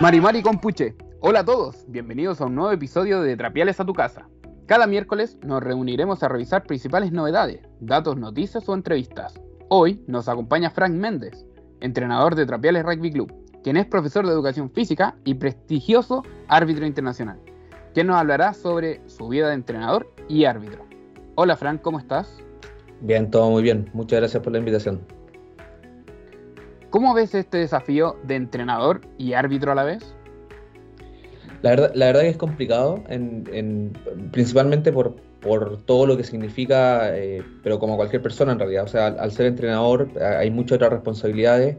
Marimari Compuche. Hola a todos, bienvenidos a un nuevo episodio de Trapiales a tu casa. Cada miércoles nos reuniremos a revisar principales novedades, datos, noticias o entrevistas. Hoy nos acompaña Frank Méndez, entrenador de Trapiales Rugby Club, quien es profesor de educación física y prestigioso árbitro internacional, quien nos hablará sobre su vida de entrenador y árbitro. Hola Frank, ¿cómo estás? Bien, todo muy bien. Muchas gracias por la invitación. ¿Cómo ves este desafío de entrenador y árbitro a la vez? La verdad, la verdad que es complicado, principalmente por, todo lo que significa, eh, pero como cualquier persona en realidad. O sea, al, ser entrenador hay muchas otras responsabilidades,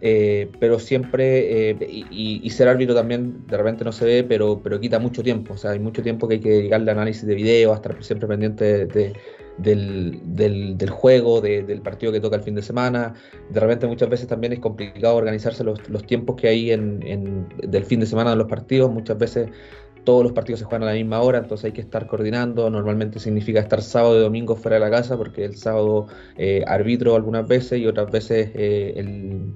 eh, pero siempre, eh, y, ser árbitro también de repente no se ve, pero, pero quita mucho tiempo. O sea, hay mucho tiempo que hay que dedicarle a análisis de video, a estar siempre pendiente de del, del, juego, del partido que toca el fin de semana. De repente muchas veces también es complicado organizarse los, los tiempos que hay en, del fin de semana de los partidos. Muchas veces todos los partidos se juegan a la misma hora, entonces hay que estar coordinando. Normalmente significa estar sábado y domingo fuera de la casa, porque el sábado eh, arbitro algunas veces y otras veces eh, el,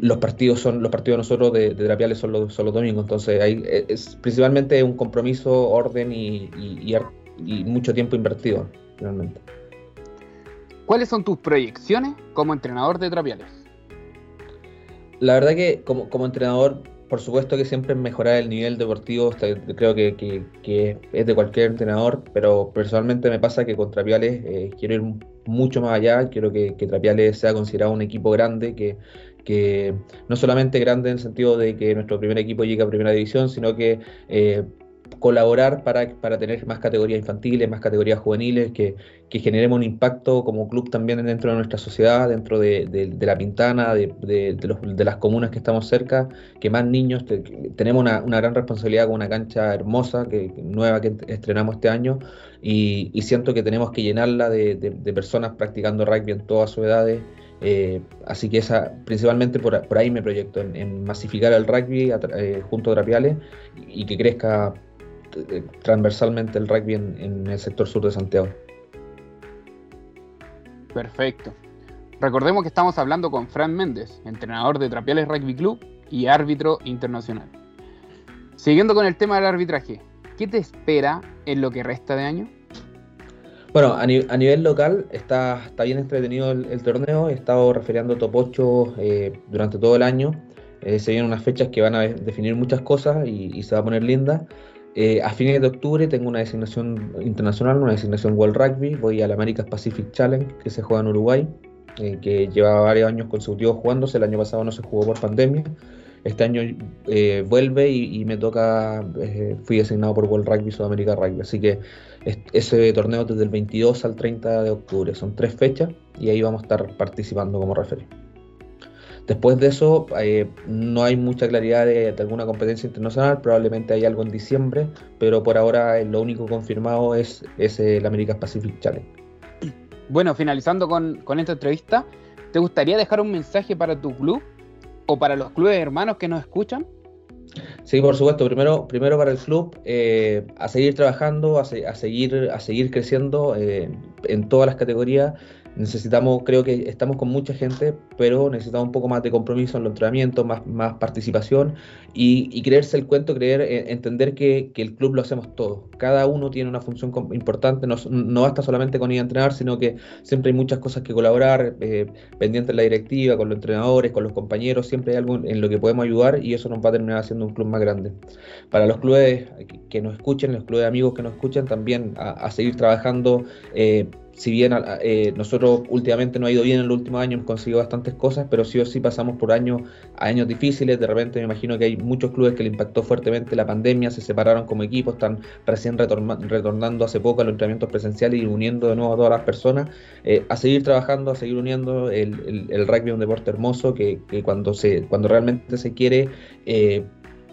los partidos son los partidos nosotros de, de Drapiales son los, son los domingos. Entonces hay, es principalmente un compromiso, orden y, y, y y mucho tiempo invertido, realmente. ¿Cuáles son tus proyecciones como entrenador de Trapiales? La verdad que como, como entrenador, por supuesto que siempre mejorar el nivel deportivo, creo que, que, es de cualquier entrenador, pero personalmente me pasa que con Trapiales eh, quiero ir mucho más allá, quiero que, que Trapiales sea considerado un equipo grande, que, que no solamente grande en el sentido de que nuestro primer equipo llegue a primera división, sino que eh, colaborar para, para, tener más categorías infantiles, más categorías juveniles, que, que, generemos un impacto como club también dentro de nuestra sociedad, dentro de, de, la Pintana, de, de, las comunas que estamos cerca, que más niños, tenemos una, una, gran responsabilidad con una cancha hermosa, que, nueva que estrenamos este año, y, y siento que tenemos que llenarla de, personas practicando rugby en todas sus edades. Eh, así que esa, principalmente por, por ahí me proyecto, en, masificar el rugby eh, junto a Trapiales y que crezca eh, transversalmente el rugby en, el sector sur de Santiago. Perfecto. Recordemos que estamos hablando con Fran Méndez, entrenador de Trapiales Rugby Club y árbitro internacional. Siguiendo con el tema del arbitraje, ¿qué te espera en lo que resta de año? Bueno, a, nivel local está, está bien entretenido el, torneo. He estado refiriendo top 8 eh, durante todo el año. Eh, se vienen unas fechas que van a definir muchas cosas y, y se va a poner linda. Eh, a fines de octubre tengo una designación internacional, una designación World Rugby. Voy al America's Pacific Challenge que se juega en Uruguay, eh, que lleva varios años consecutivos jugándose. El año pasado no se jugó por pandemia. Este año eh, vuelve y, me toca, fui designado por World Rugby Sudamérica Rugby. Así que ese torneo desde el 22 al 30 de octubre son tres fechas y ahí vamos a estar participando como referee. Después de eso, eh, no hay mucha claridad de, alguna competencia internacional, probablemente hay algo en diciembre, pero por ahora lo único confirmado es, el American Pacific Challenge. Bueno, finalizando con, esta entrevista, ¿te gustaría dejar un mensaje para tu club o para los clubes hermanos que nos escuchan? Sí, por supuesto. Primero, primero para el club, eh, a seguir trabajando, a, seguir, a seguir creciendo eh, en todas las categorías necesitamos, creo que estamos con mucha gente, pero necesitamos un poco más de compromiso en los entrenamientos, más, más participación y, creerse el cuento, creer, eh, entender que, el club lo hacemos todos. Cada uno tiene una función importante, no, no basta solamente con ir a entrenar, sino que siempre hay muchas cosas que colaborar, eh, pendiente de la directiva, con los entrenadores, con los compañeros, siempre hay algo en lo que podemos ayudar y eso nos va a terminar haciendo un club más grande. Para los clubes que nos escuchen, los clubes de amigos que nos escuchan, también a, seguir trabajando. Eh, si bien eh, nosotros últimamente no ha ido bien en los últimos años, hemos conseguido bastantes cosas, pero sí o sí pasamos por años, años difíciles. De repente me imagino que hay muchos clubes que le impactó fuertemente la pandemia, se separaron como equipo, están recién retornando hace poco a los entrenamientos presenciales y uniendo de nuevo a todas las personas. Eh, a seguir trabajando, a seguir uniendo. El, el, rugby es un deporte hermoso que, que, cuando, se, cuando realmente se quiere... Eh,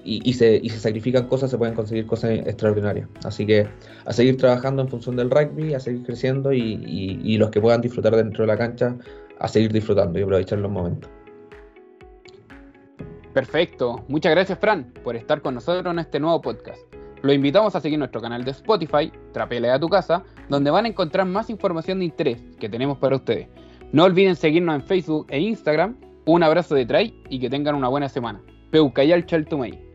y, se, sacrifican cosas, se pueden conseguir cosas extraordinarias. Así que a seguir trabajando en función del rugby, a seguir creciendo y, los que puedan disfrutar dentro de la cancha, a seguir disfrutando y aprovechar los momentos. Perfecto. Muchas gracias, Fran, por estar con nosotros en este nuevo podcast. Lo invitamos a seguir nuestro canal de Spotify, Trapele a tu casa, donde van a encontrar más información de interés que tenemos para ustedes. No olviden seguirnos en Facebook e Instagram. Un abrazo de Tray y que tengan una buena semana. Peucayal Chaltumay.